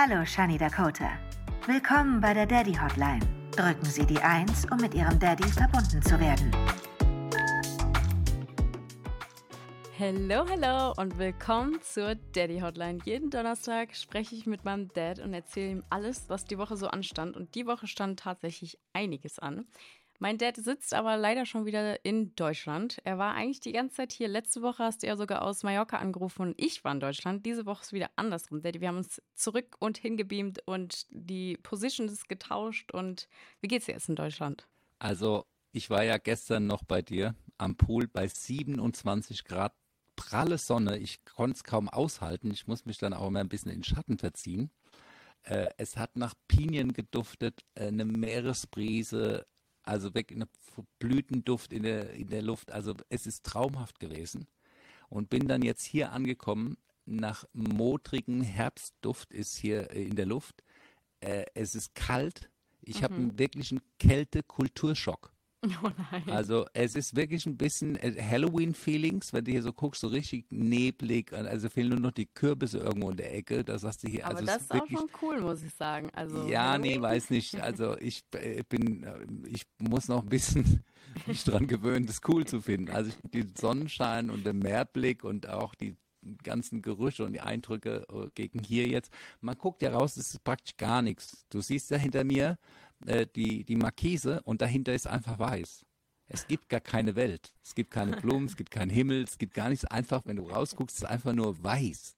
Hallo, Shani Dakota. Willkommen bei der Daddy Hotline. Drücken Sie die 1, um mit Ihrem Daddy verbunden zu werden. Hallo, hallo und willkommen zur Daddy Hotline. Jeden Donnerstag spreche ich mit meinem Dad und erzähle ihm alles, was die Woche so anstand. Und die Woche stand tatsächlich einiges an. Mein Dad sitzt aber leider schon wieder in Deutschland. Er war eigentlich die ganze Zeit hier. Letzte Woche hast du ja sogar aus Mallorca angerufen und ich war in Deutschland. Diese Woche ist wieder andersrum. Daddy, wir haben uns zurück und hingebeamt und die Positions getauscht. Und wie geht's dir jetzt in Deutschland? Also, ich war ja gestern noch bei dir am Pool bei 27 Grad pralle Sonne. Ich konnte es kaum aushalten. Ich muss mich dann auch immer ein bisschen in Schatten verziehen. Äh, es hat nach Pinien geduftet, äh, eine Meeresbrise, also weg in Blütenduft in der, in der Luft. Also es ist traumhaft gewesen. Und bin dann jetzt hier angekommen. Nach modrigen Herbstduft ist hier äh, in der Luft. Äh, es ist kalt. Ich mhm. habe einen wirklichen Kälte-Kulturschock. Oh nein. Also es ist wirklich ein bisschen äh, Halloween-Feelings, wenn du hier so guckst, so richtig neblig. Also fehlen nur noch die Kürbisse irgendwo in der Ecke. Da sagst du hier. Aber also das ist wirklich, auch schon cool, muss ich sagen. Also ja, Halloween? nee, weiß nicht. Also ich äh, bin, äh, ich muss noch ein bisschen mich dran gewöhnen, das cool zu finden. Also die Sonnenschein und der Meerblick und auch die ganzen Gerüche und die Eindrücke gegen hier jetzt. Man guckt ja raus, es ist praktisch gar nichts. Du siehst ja hinter mir äh, die, die Markise und dahinter ist einfach weiß. Es gibt gar keine Welt. Es gibt keine Blumen, es gibt keinen Himmel, es gibt gar nichts. Einfach, wenn du rausguckst, ist es einfach nur weiß.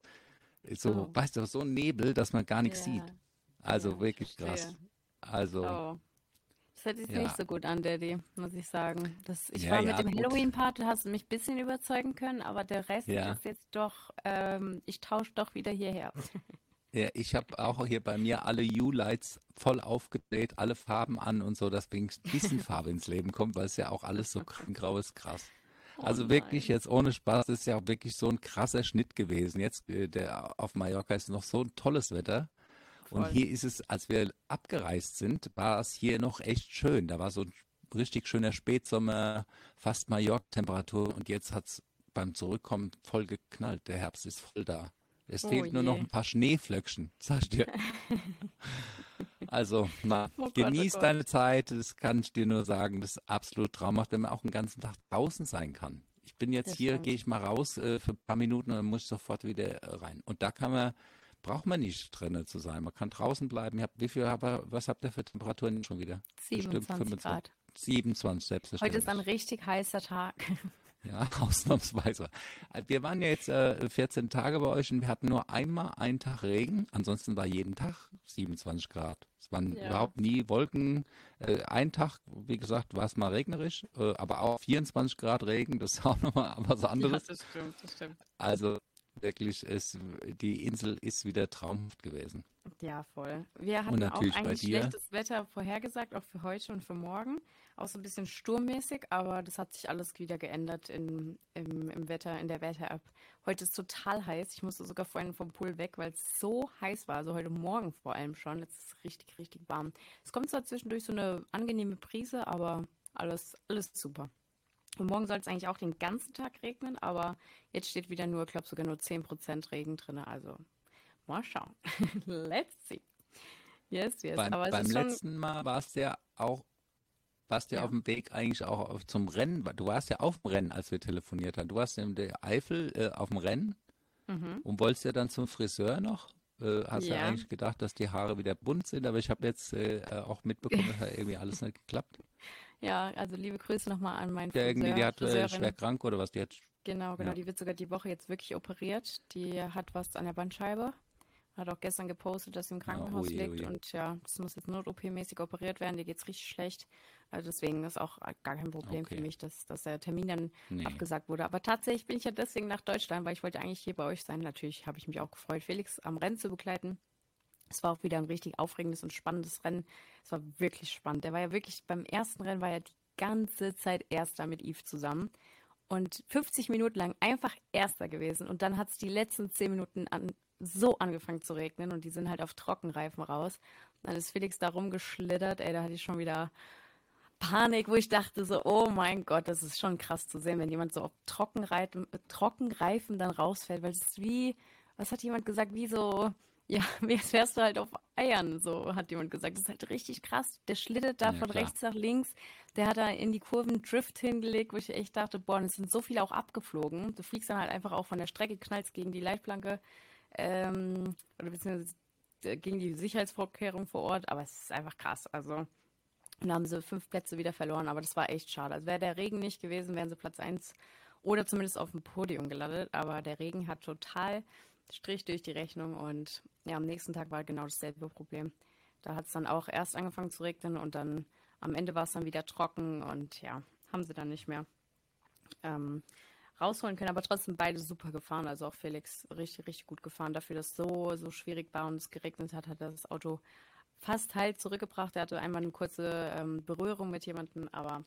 So, oh. weißt du, so ein Nebel, dass man gar nichts ja. sieht. Also ja, wirklich krass. Also. Oh. Das hört sich ja. nicht so gut an, Daddy, muss ich sagen. Das, ich war mit dem Halloween-Part, hast du mich ein bisschen überzeugen können, aber der Rest ist jetzt doch, ähm, ich tausche doch wieder hierher. Ja, ich habe auch hier bei mir alle U-Lights voll aufgedreht, alle Farben an und so, dass wenigstens ein bisschen Farbe ins Leben kommt, weil es ja auch alles so grau ist, krass. Oh also nein. wirklich jetzt ohne Spaß ist ja auch wirklich so ein krasser Schnitt gewesen. Jetzt äh, der auf Mallorca ist noch so ein tolles Wetter. Voll. Und hier ist es, als wir abgereist sind, war es hier noch echt schön. Da war so ein richtig schöner Spätsommer, fast Mallorca-Temperatur und jetzt hat es beim Zurückkommen voll geknallt. Der Herbst ist voll da. Es oh fehlt je. nur noch ein paar Schneeflöckchen, sag ich dir. Also, na, oh Gott, genieß oh deine Zeit, das kann ich dir nur sagen, das ist absolut traumhaft, wenn man auch den ganzen Tag draußen sein kann. Ich bin jetzt das hier, gehe ich mal raus äh, für ein paar Minuten und dann muss ich sofort wieder äh, rein. Und da kann man, braucht man nicht drinnen zu sein. Man kann draußen bleiben. Habt, wie viel, was habt ihr für Temperaturen schon wieder? 27 Grad. 27 selbstverständlich. Heute ist ein richtig heißer Tag. Ja, ausnahmsweise. Wir waren ja jetzt äh, 14 Tage bei euch und wir hatten nur einmal einen Tag Regen. Ansonsten war jeden Tag 27 Grad. Es waren ja. überhaupt nie Wolken. Äh, ein Tag, wie gesagt, war es mal regnerisch, äh, aber auch 24 Grad Regen, das ist auch nochmal was anderes. Ja, das stimmt, das stimmt. Also wirklich, ist, die Insel ist wieder traumhaft gewesen. Ja, voll. Wir hatten auch eigentlich schlechtes Wetter vorhergesagt, auch für heute und für morgen. Auch so ein bisschen sturmmäßig, aber das hat sich alles wieder geändert in, im, im Wetter, in der Wetter-App. Heute ist total heiß. Ich musste sogar vorhin vom Pool weg, weil es so heiß war. Also heute Morgen vor allem schon. Jetzt ist es richtig, richtig warm. Es kommt zwar zwischendurch so eine angenehme Prise, aber alles, alles super. Und morgen soll es eigentlich auch den ganzen Tag regnen, aber jetzt steht wieder nur, ich glaube sogar nur 10% Regen drin. Also mal schauen. Let's see. Yes, yes. Beim, beim letzten Mal war es ja auch warst ja, ja auf dem Weg eigentlich auch auf, zum Rennen. Du warst ja auf dem Rennen, als wir telefoniert haben. Du warst in der Eifel äh, auf dem Rennen mhm. und wolltest ja dann zum Friseur noch. Äh, hast ja. ja. eigentlich gedacht, dass die Haare wieder bunt sind, aber ich habe jetzt äh, auch mitbekommen, dass irgendwie alles nicht geklappt. Ja, also liebe Grüße nochmal an meinen Friseur. irgendwie, die hat äh, schwer krank oder was? Die hat, genau, genau. Ja. Die wird sogar die Woche jetzt wirklich operiert. Die hat was an der Bandscheibe hat auch gestern gepostet, dass sie im Krankenhaus oh, liegt und ja, das muss jetzt Not-OP-mäßig operiert werden. Dir geht es richtig schlecht. Also deswegen ist auch gar kein Problem okay. für mich, dass, dass der Termin dann nee. abgesagt wurde. Aber tatsächlich bin ich ja deswegen nach Deutschland, weil ich wollte eigentlich hier bei euch sein. Natürlich habe ich mich auch gefreut, Felix am Rennen zu begleiten. Es war auch wieder ein richtig aufregendes und spannendes Rennen. Es war wirklich spannend. Der war ja wirklich, beim ersten Rennen war er die ganze Zeit Erster mit Yves zusammen und 50 Minuten lang einfach Erster gewesen. Und dann hat es die letzten 10 Minuten an, so angefangen zu regnen und die sind halt auf Trockenreifen raus. Dann ist Felix da rumgeschlittert, ey, da hatte ich schon wieder Panik, wo ich dachte so, oh mein Gott, das ist schon krass zu sehen, wenn jemand so auf Trockenreifen, Trockenreifen dann rausfällt, weil es ist wie, was hat jemand gesagt, wie so, ja, jetzt wärst du halt auf Eiern, so hat jemand gesagt. Das ist halt richtig krass. Der schlittert da ja, von klar. rechts nach links. Der hat da in die Kurven Drift hingelegt, wo ich echt dachte, boah, es sind so viele auch abgeflogen. Du fliegst dann halt einfach auch von der Strecke, knallst gegen die Leitplanke ähm, oder beziehungsweise äh, gegen die Sicherheitsvorkehrungen vor Ort. Aber es ist einfach krass. Also dann haben sie fünf Plätze wieder verloren, aber das war echt schade. Also wäre der Regen nicht gewesen, wären sie Platz 1 oder zumindest auf dem Podium gelandet. Aber der Regen hat total Strich durch die Rechnung und ja, am nächsten Tag war genau dasselbe Problem. Da hat es dann auch erst angefangen zu regnen und dann am Ende war es dann wieder trocken und ja, haben sie dann nicht mehr ähm, rausholen können, aber trotzdem beide super gefahren. Also auch Felix richtig, richtig gut gefahren. Dafür, dass es so, so schwierig war und es geregnet hat, hat er das Auto fast halt zurückgebracht. Er hatte einmal eine kurze ähm, Berührung mit jemandem, aber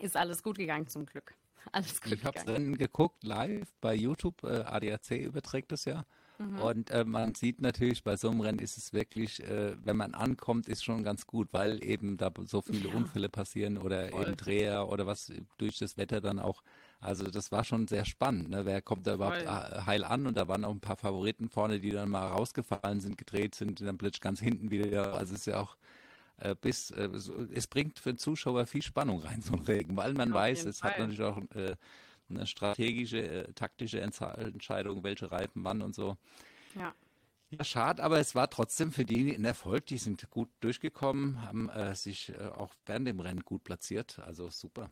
ist alles gut gegangen zum Glück. Alles gut ich habe es dann geguckt, live bei YouTube, äh, ADAC überträgt es ja. Mhm. Und äh, man sieht natürlich, bei so einem Rennen ist es wirklich, äh, wenn man ankommt, ist schon ganz gut, weil eben da so viele ja. Unfälle passieren oder Voll. eben Dreher oder was durch das Wetter dann auch. Also das war schon sehr spannend. Ne? Wer kommt da überhaupt Voll. heil an? Und da waren auch ein paar Favoriten vorne, die dann mal rausgefallen sind, gedreht sind, dann plötzlich ganz hinten wieder. Also es ist ja auch äh, bis äh, es bringt für den Zuschauer viel Spannung rein, so ein Regen, weil man Auf weiß, es Fall. hat natürlich auch äh, eine strategische, äh, taktische Entscheidung, welche Reifen wann und so. Ja. Ja, schade, aber es war trotzdem für die ein Erfolg. Die sind gut durchgekommen, haben äh, sich äh, auch während dem Rennen gut platziert. Also super.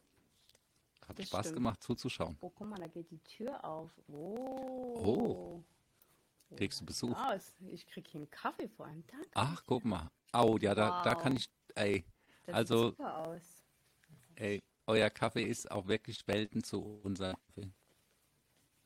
Hat das Spaß stimmt. gemacht zuzuschauen. Oh, guck mal, da geht die Tür auf. Oh. oh. Kriegst du Besuch? Aus. Ich krieg hier einen Kaffee vor allem. Danke. Ach, guck mal. Oh, ja, da, wow. da kann ich, ey, das also, sieht super aus. ey, euer Kaffee ist auch wirklich Welten zu unserem Kaffee.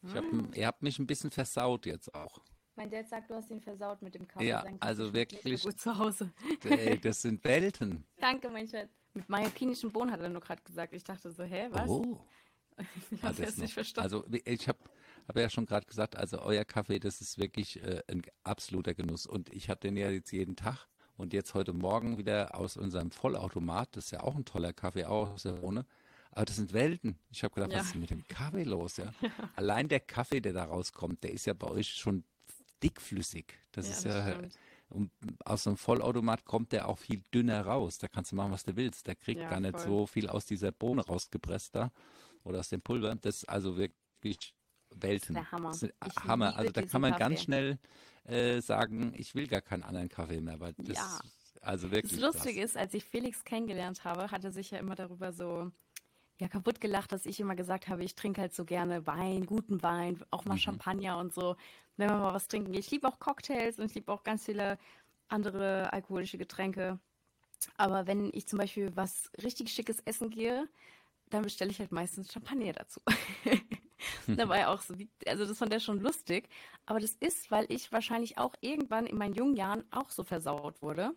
Ich hab, mm. Ihr habt mich ein bisschen versaut jetzt auch. Mein Dad sagt, du hast ihn versaut mit dem Kaffee. Ja, also wirklich. Gut zu Hause. Ey, das sind Welten. Danke, mein Schatz. Mit mallorquinischen Bohnen hat er nur gerade gesagt. Ich dachte so, hä, was? Oh. ich habe es nicht verstanden. Also ich habe hab ja schon gerade gesagt, also euer Kaffee, das ist wirklich äh, ein absoluter Genuss. Und ich hatte den ja jetzt jeden Tag. Und jetzt heute Morgen wieder aus unserem Vollautomat, das ist ja auch ein toller Kaffee, auch aus der Wohne. Aber das sind Welten. Ich habe gedacht, ja. was ist denn mit dem Kaffee los? Ja? ja? Allein der Kaffee, der da rauskommt, der ist ja bei euch schon dickflüssig. Das ja, ist ja. Und aus einem Vollautomat kommt der auch viel dünner raus. Da kannst du machen, was du willst. Der kriegt gar nicht voll. so viel aus dieser Bohne rausgepresst da oder aus dem Pulver. Das ist also wirklich Welten. Das ist der Hammer. Das ist Hammer. Also da kann man Kaffee. ganz schnell äh, sagen, ich will gar keinen anderen Kaffee mehr, weil das ja. also wirklich. Das Lustige ist, als ich Felix kennengelernt habe, hat er sich ja immer darüber so ja kaputt gelacht, dass ich immer gesagt habe, ich trinke halt so gerne Wein, guten Wein, auch mal mhm. Champagner und so, wenn wir mal was trinken. Ich liebe auch Cocktails und ich liebe auch ganz viele andere alkoholische Getränke. Aber wenn ich zum Beispiel was richtig Schickes essen gehe, dann bestelle ich halt meistens Champagner dazu. da war ja auch so, also das fand er schon lustig. Aber das ist, weil ich wahrscheinlich auch irgendwann in meinen jungen Jahren auch so versaut wurde.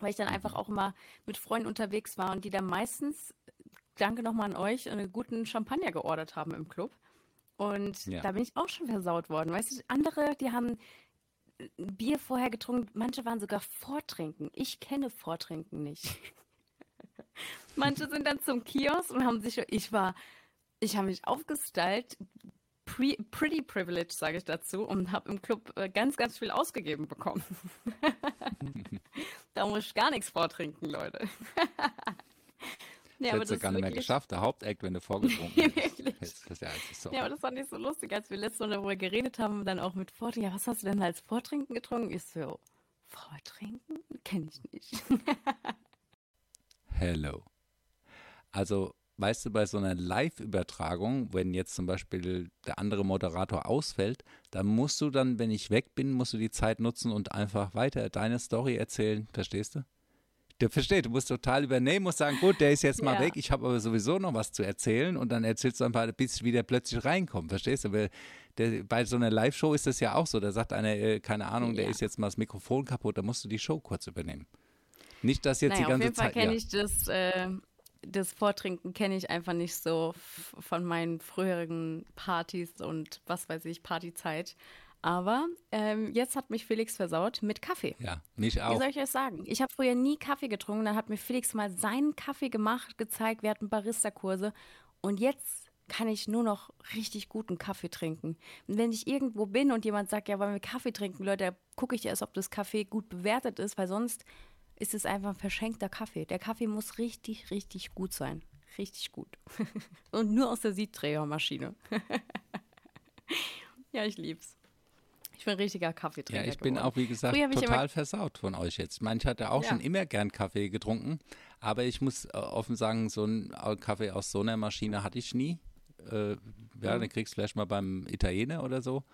Weil ich dann einfach mhm. auch immer mit Freunden unterwegs war und die dann meistens, danke nochmal an euch, einen guten Champagner geordert haben im Club. Und ja. da bin ich auch schon versaut worden. Weißt du, andere, die haben Bier vorher getrunken, manche waren sogar Vortrinken. Ich kenne Vortrinken nicht. manche sind dann zum Kiosk und haben sich, ich war ich habe mich aufgestylt, pre, pretty privileged, sage ich dazu, und habe im Club äh, ganz, ganz viel ausgegeben bekommen. da muss ich gar nichts vortrinken, Leute. Ja, das hättest du gar nicht mehr geschafft, der Haupteck, wenn du vorgetrunken hättest. Das ja, so. ja, aber das fand ich so lustig, als wir letztes Mal darüber geredet haben, dann auch mit Vortrinken. Ja, was hast du denn als Vortrinken getrunken? Ich so, Vortrinken? Kenne ich nicht. Hello. Also weißt du, bei so einer Live-Übertragung, wenn jetzt zum Beispiel der andere Moderator ausfällt, dann musst du dann, wenn ich weg bin, musst du die Zeit nutzen und einfach weiter deine Story erzählen. Verstehst du? Du verstehst, du musst total übernehmen, musst sagen, gut, der ist jetzt mal ja. weg, ich habe aber sowieso noch was zu erzählen und dann erzählst du einfach, bis ich wieder plötzlich reinkomme, verstehst du? Weil der, bei so einer Live-Show ist das ja auch so, da sagt einer, äh, keine Ahnung, ja. der ist jetzt mal das Mikrofon kaputt, da musst du die Show kurz übernehmen. Nicht, dass jetzt naja, die ganze Zeit. Auf jeden Fall kenne ja. ich das äh, das Vortrinken kenne ich einfach nicht so von meinen früheren Partys und was weiß ich, Partyzeit. Aber ähm, jetzt hat mich Felix versaut mit Kaffee. Ja, mich auch. Wie soll ich euch sagen? Ich habe früher nie Kaffee getrunken. Dann hat mir Felix mal seinen Kaffee gemacht, gezeigt. Wir hatten Barista-Kurse. Und jetzt kann ich nur noch richtig guten Kaffee trinken. Und wenn ich irgendwo bin und jemand sagt, ja, wollen wir Kaffee trinken, Leute, gucke ich erst, ob das Kaffee gut bewertet ist, weil sonst ist es einfach ein verschenkter Kaffee. Der Kaffee muss richtig, richtig gut sein. Richtig gut. und nur aus der Siebträgermaschine. ja, ich lieb's. Ich bin richtiger Kaffeetrinker. Ja, ich bin auch, wie gesagt, total versaut von euch jetzt. Ich meine, ich hatte auch ja. schon immer gern Kaffee getrunken, aber ich muss äh, offen sagen, so einen Kaffee aus so einer Maschine hatte ich nie. Äh, ja, mhm. den kriegst du vielleicht mal beim Italiener oder so.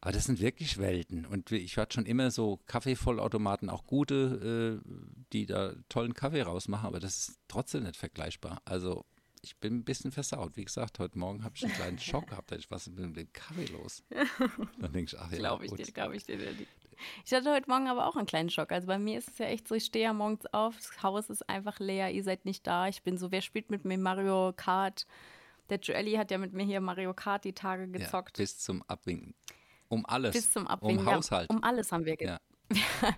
Aber das sind wirklich Welten. Und ich hatte schon immer so Kaffeevollautomaten, auch gute, äh, die da tollen Kaffee rausmachen, aber das ist trotzdem nicht vergleichbar. Also ich bin ein bisschen versaut. Wie gesagt, heute Morgen habe ich einen kleinen Schock gehabt. Ich was ist mit dem Kaffee los? Dann denke ich, ach ja, Glaube ich dir, glaube ich dir. Ich hatte heute Morgen aber auch einen kleinen Schock. Also bei mir ist es ja echt so, ich stehe ja morgens auf, das Haus ist einfach leer, ihr seid nicht da. Ich bin so, wer spielt mit mir Mario Kart? Der Joelly hat ja mit mir hier Mario Kart die Tage gezockt. Ja, bis zum Abwinken. Um alles. Bis zum Abwinken. Um Haushalt. Ja, um alles haben wir gezockt. Ja.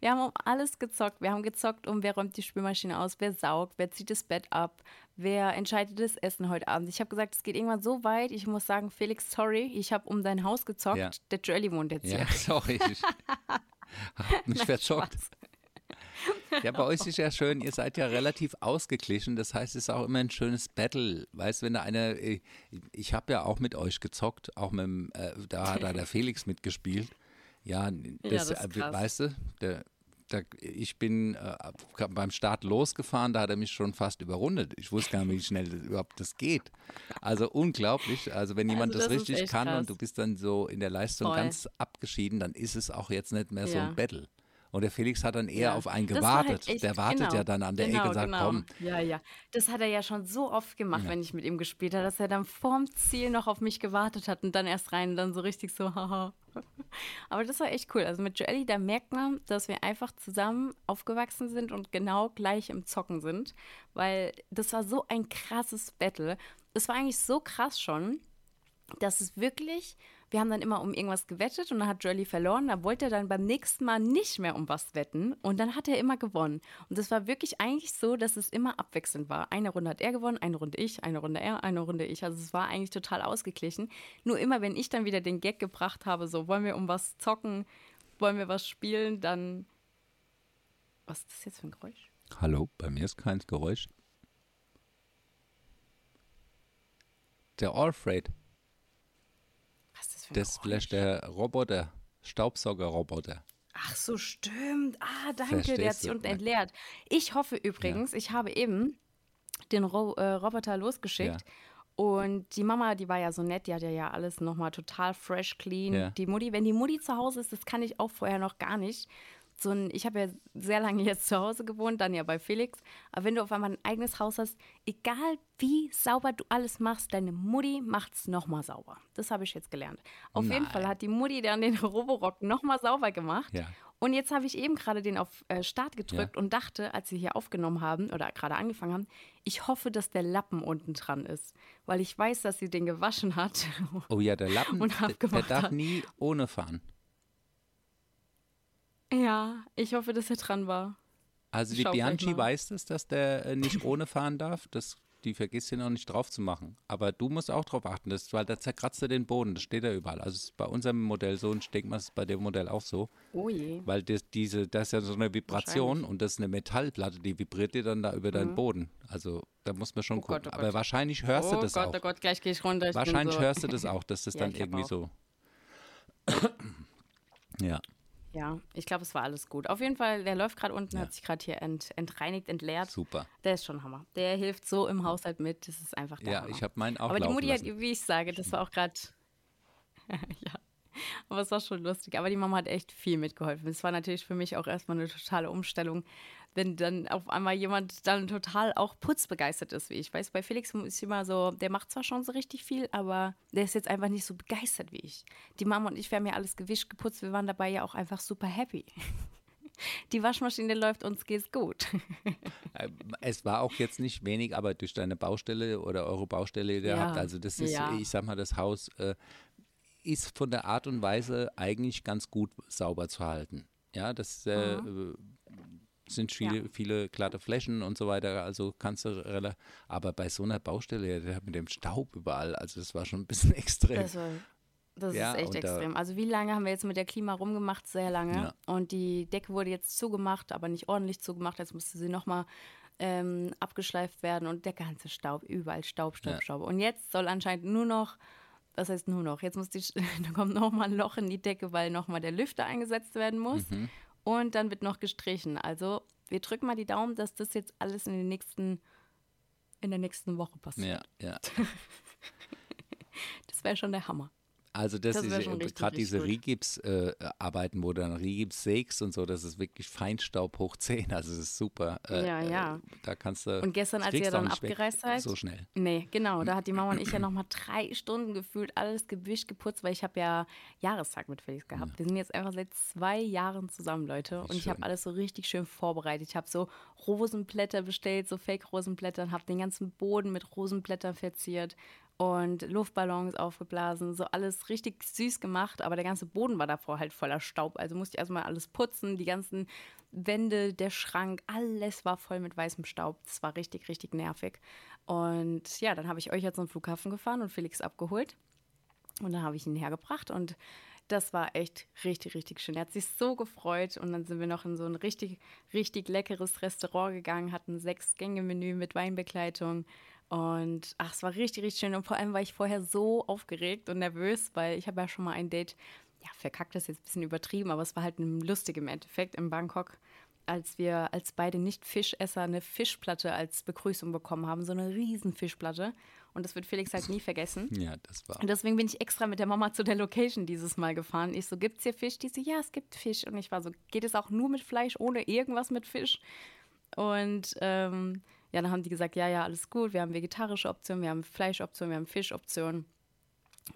wir haben um alles gezockt. Wir haben gezockt, um wer räumt die Spülmaschine aus, wer saugt, wer zieht das Bett ab, wer entscheidet das Essen heute Abend. Ich habe gesagt, es geht irgendwann so weit. Ich muss sagen, Felix, sorry, ich habe um dein Haus gezockt. Ja. Der Joelly wohnt jetzt ja, hier. sorry. Ich habe mich verzockt. Ja, bei euch ist ja schön, ihr seid ja relativ ausgeglichen. Das heißt, es ist auch immer ein schönes Battle. Weißt du, wenn da einer, äh, ich habe ja auch mit euch gezockt, auch mit dem, äh, da hat da der Felix mitgespielt. Ja, das, ja, das äh, weißt du, der, der, ich bin äh, beim Start losgefahren, da hat er mich schon fast überrundet. Ich wusste gar nicht, wie schnell das überhaupt das geht. Also unglaublich. Also wenn jemand also das, das richtig kann krass. und du bist dann so in der Leistung Voll. ganz abgeschieden, dann ist es auch jetzt nicht mehr so ein Battle. Und der Felix hat dann eher ja, auf einen gewartet. Halt der wartet genau, ja dann an der genau, Ecke und sagt, genau. komm. Ja, ja. Das hat er ja schon so oft gemacht, ja. wenn ich mit ihm gespielt habe, dass er dann vorm Ziel noch auf mich gewartet hat und dann erst rein und dann so richtig so, haha. Aber das war echt cool. Also mit Joelly, da merkt man, dass wir einfach zusammen aufgewachsen sind und genau gleich im Zocken sind. Weil das war so ein krasses Battle. Es war eigentlich so krass schon, dass es wirklich wir haben dann immer um irgendwas gewettet und dann hat Jolly verloren. Da wollte er dann beim nächsten Mal nicht mehr um was wetten und dann hat er immer gewonnen. Und das war wirklich eigentlich so, dass es immer abwechselnd war. Eine Runde hat er gewonnen, eine Runde ich, eine Runde er, eine Runde ich. Also es war eigentlich total ausgeglichen. Nur immer, wenn ich dann wieder den Gag gebracht habe, so wollen wir um was zocken, wollen wir was spielen, dann. Was ist das jetzt für ein Geräusch? Hallo, bei mir ist kein Geräusch. Der Allfreight. Das ist vielleicht der Roboter, Staubsaugerroboter. Ach so, stimmt. Ah, danke, Verstehst der hat sich unten entleert. Ich hoffe übrigens, ja. ich habe eben den Ro äh, Roboter losgeschickt. Ja. Und die Mama, die war ja so nett, die hat ja, ja alles nochmal total fresh, clean. Ja. Die Mutti, wenn die Mutti zu Hause ist, das kann ich auch vorher noch gar nicht so ein, ich habe ja sehr lange jetzt zu Hause gewohnt, dann ja bei Felix. Aber wenn du auf einmal ein eigenes Haus hast, egal wie sauber du alles machst, deine Mutti macht es nochmal sauber. Das habe ich jetzt gelernt. Auf Nein. jeden Fall hat die Mutti dann den Roborock nochmal sauber gemacht. Ja. Und jetzt habe ich eben gerade den auf äh, Start gedrückt ja. und dachte, als sie hier aufgenommen haben oder gerade angefangen haben, ich hoffe, dass der Lappen unten dran ist. Weil ich weiß, dass sie den gewaschen hat. Oh ja, der Lappen, der, der darf hat. nie ohne fahren. Ja, ich hoffe, dass er dran war. Also die Bianchi weiß es, dass der äh, nicht ohne fahren darf. Das, die vergisst hier noch nicht drauf zu machen. Aber du musst auch drauf achten, das, weil da zerkratzt er den Boden. Das steht da überall. Also ist bei unserem Modell so und ich denke mal, es ist bei dem Modell auch so. Oh je. Weil das, diese, das ist ja so eine Vibration und das ist eine Metallplatte, die vibriert dir dann da über mhm. deinen Boden. Also da muss man schon oh gucken. Gott, oh Aber wahrscheinlich hörst oh du das Gott, auch. Oh Gott, gleich gehe ich runter. Ich wahrscheinlich so. hörst du das auch, dass das ja, dann irgendwie so. ja. Ja, ich glaube, es war alles gut. Auf jeden Fall, der läuft gerade unten, ja. hat sich gerade hier ent, entreinigt, entleert. Super. Der ist schon Hammer. Der hilft so im Haushalt mit. Das ist einfach der Ja, Hammer. ich habe meinen auch Aber die Mutti lassen. hat, wie ich sage, das war auch gerade. ja. Aber es war schon lustig. Aber die Mama hat echt viel mitgeholfen. Es war natürlich für mich auch erstmal eine totale Umstellung, wenn dann auf einmal jemand dann total auch putzbegeistert ist, wie ich. Weiß, bei Felix ist immer so, der macht zwar schon so richtig viel, aber der ist jetzt einfach nicht so begeistert wie ich. Die Mama und ich, wir haben ja alles gewischt, geputzt, wir waren dabei ja auch einfach super happy. Die Waschmaschine läuft, uns geht's gut. Äh, es war auch jetzt nicht wenig, aber durch deine Baustelle oder eure Baustelle, die ihr ja, also das ist, ja. ich sag mal, das Haus äh, ist von der Art und Weise eigentlich ganz gut sauber zu halten. Ja, das äh, sind viele, ja. viele glatte Flächen und so weiter, also kannst du, aber bei so einer Baustelle mit dem Staub überall, also das war schon ein bisschen extrem. Das, war, das ja, ist echt extrem. Also wie lange haben wir jetzt mit der Klima rumgemacht? Sehr lange. Ja. Und die Decke wurde jetzt zugemacht, aber nicht ordentlich zugemacht. Jetzt musste sie nochmal ähm, abgeschleift werden und der ganze Staub, überall Staub, Staub, ja. Staub. Und jetzt soll anscheinend nur noch das heißt nur noch. Jetzt muss die, da kommt nochmal ein Loch in die Decke, weil nochmal der Lüfter eingesetzt werden muss. Mhm. Und dann wird noch gestrichen. Also wir drücken mal die Daumen, dass das jetzt alles in den nächsten, in der nächsten Woche passiert. Ja, ja. das wäre schon der Hammer. Also das, das ist gerade diese Rigips-Arbeiten, äh, wo du dann Rigips sägst und so, das ist wirklich Feinstaub hoch 10, also das ist super. Äh, ja, ja. Äh, da kannst du. Und gestern, als ihr dann abgereist seid? So schnell. Nee, genau. Da hat die Mama und ich ja nochmal drei Stunden gefühlt alles gewischt, geputzt, weil ich habe ja Jahrestag mit Felix gehabt. Ja. Wir sind jetzt einfach seit zwei Jahren zusammen, Leute. Und ich habe alles so richtig schön vorbereitet. Ich habe so Rosenblätter bestellt, so Fake-Rosenblätter und habe den ganzen Boden mit Rosenblättern verziert und Luftballons aufgeblasen, so alles richtig süß gemacht, aber der ganze Boden war davor halt voller Staub, also musste ich erstmal alles putzen, die ganzen Wände, der Schrank, alles war voll mit weißem Staub. Das war richtig, richtig nervig. Und ja, dann habe ich euch jetzt zum Flughafen gefahren und Felix abgeholt. Und dann habe ich ihn hergebracht und das war echt richtig, richtig schön. Er hat sich so gefreut und dann sind wir noch in so ein richtig, richtig leckeres Restaurant gegangen, hatten sechs Gänge-Menü mit Weinbegleitung und ach, es war richtig, richtig schön. Und vor allem war ich vorher so aufgeregt und nervös, weil ich habe ja schon mal ein Date, ja, verkackt das jetzt ein bisschen übertrieben, aber es war halt lustig im Endeffekt in Bangkok, als wir als beide Nicht-Fischesser eine Fischplatte als Begrüßung bekommen haben, so eine riesen Fischplatte. Und das wird Felix halt nie vergessen. Ja, das war. Und deswegen bin ich extra mit der Mama zu der Location dieses Mal gefahren. Ich so, gibt's hier Fisch? Die so, ja, es gibt Fisch. Und ich war so, geht es auch nur mit Fleisch, ohne irgendwas mit Fisch? Und ähm, ja, dann haben die gesagt, ja, ja, alles gut, wir haben vegetarische Optionen, wir haben Fleischoptionen, wir haben Fischoptionen.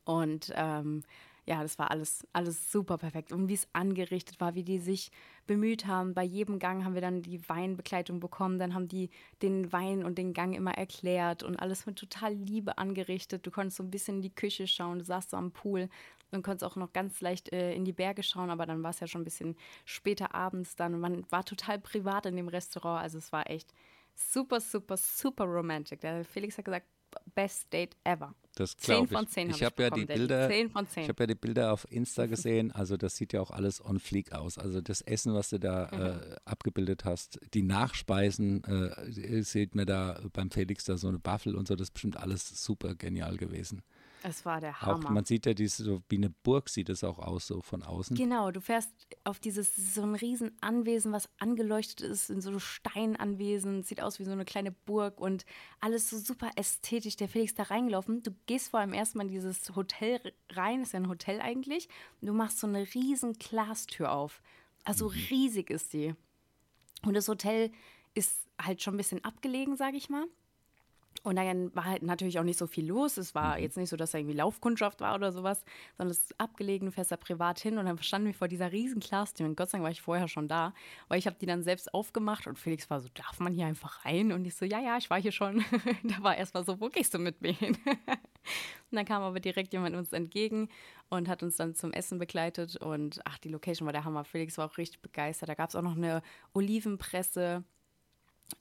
Und ähm, ja, das war alles, alles super perfekt. Und wie es angerichtet war, wie die sich bemüht haben. Bei jedem Gang haben wir dann die Weinbegleitung bekommen. Dann haben die den Wein und den Gang immer erklärt und alles mit total Liebe angerichtet. Du konntest so ein bisschen in die Küche schauen, du saßt so am Pool und konntest auch noch ganz leicht äh, in die Berge schauen, aber dann war es ja schon ein bisschen später abends dann. Und man war total privat in dem Restaurant. Also es war echt super, super, super romantic. Der Felix hat gesagt, best date ever. Das glaube ich. von 10 ich habe hab ja die Bilder, 10 von 10. Ich habe ja die Bilder auf Insta gesehen, also das sieht ja auch alles on fleek aus. Also das Essen, was du da mhm. äh, abgebildet hast, die Nachspeisen, äh, sieht mir da beim Felix da so eine Buffel und so, das ist bestimmt alles super genial gewesen. Es war der Hammer. Auch, man sieht ja diese, so wie eine Burg sieht es auch aus, so von außen. Genau, du fährst auf dieses, so ein riesen Anwesen, was angeleuchtet ist, in so einem Steinanwesen, sieht aus wie so eine kleine Burg und alles so super ästhetisch. Der Felix da reingelaufen. Du gehst vor allem erstmal in dieses Hotel rein, ist ja ein Hotel eigentlich. Du machst so eine riesen Glastür auf. Also mhm. riesig ist die. Und das Hotel ist halt schon ein bisschen abgelegen, sage ich mal. Und dann war halt natürlich auch nicht so viel los. Es war mhm. jetzt nicht so, dass da irgendwie Laufkundschaft war oder sowas, sondern es ist abgelegen, fährst da privat hin und dann standen wir vor dieser riesen Glastür und Gott sei Dank war ich vorher schon da, weil ich habe die dann selbst aufgemacht und Felix war so, darf man hier einfach rein? Und ich so, ja, ja, ich war hier schon. da war erstmal so, wo gehst du mit mir hin? und dann kam aber direkt jemand uns entgegen und hat uns dann zum Essen begleitet und ach, die Location war der Hammer. Felix war auch richtig begeistert. Da gab es auch noch eine Olivenpresse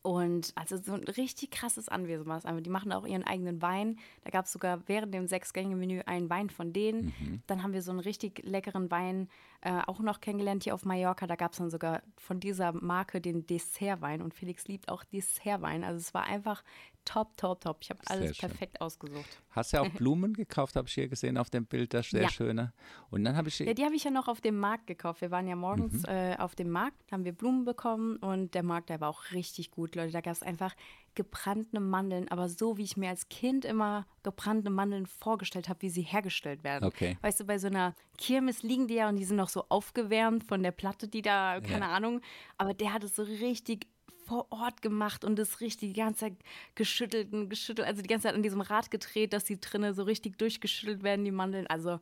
und also so ein richtig krasses Anwesen war es einfach. Die machen auch ihren eigenen Wein. Da gab es sogar während dem Sechs-Gänge-Menü einen Wein von denen. Mhm. Dann haben wir so einen richtig leckeren Wein äh, auch noch kennengelernt hier auf Mallorca. Da gab es dann sogar von dieser Marke den Dessertwein. Und Felix liebt auch Dessertwein. Also es war einfach top, top, top. Ich habe alles schön. perfekt ausgesucht. Hast du ja auch Blumen gekauft, habe ich hier gesehen auf dem Bild, das sehr ja. schöne. Und dann habe ich. Ja, die habe ich ja noch auf dem Markt gekauft. Wir waren ja morgens mhm. äh, auf dem Markt, haben wir Blumen bekommen und der Markt, der war auch richtig gut, Leute. Da gab es einfach gebrannte Mandeln, aber so wie ich mir als Kind immer gebrannte Mandeln vorgestellt habe, wie sie hergestellt werden. Okay. Weißt du, bei so einer Kirmes liegen die ja und die sind noch so aufgewärmt von der Platte, die da, keine ja. Ahnung, aber der hat es so richtig vor Ort gemacht und das richtig die ganze Zeit geschüttelt und geschüttelt, also die ganze Zeit an diesem Rad gedreht, dass die drinne so richtig durchgeschüttelt werden, die Mandeln. Also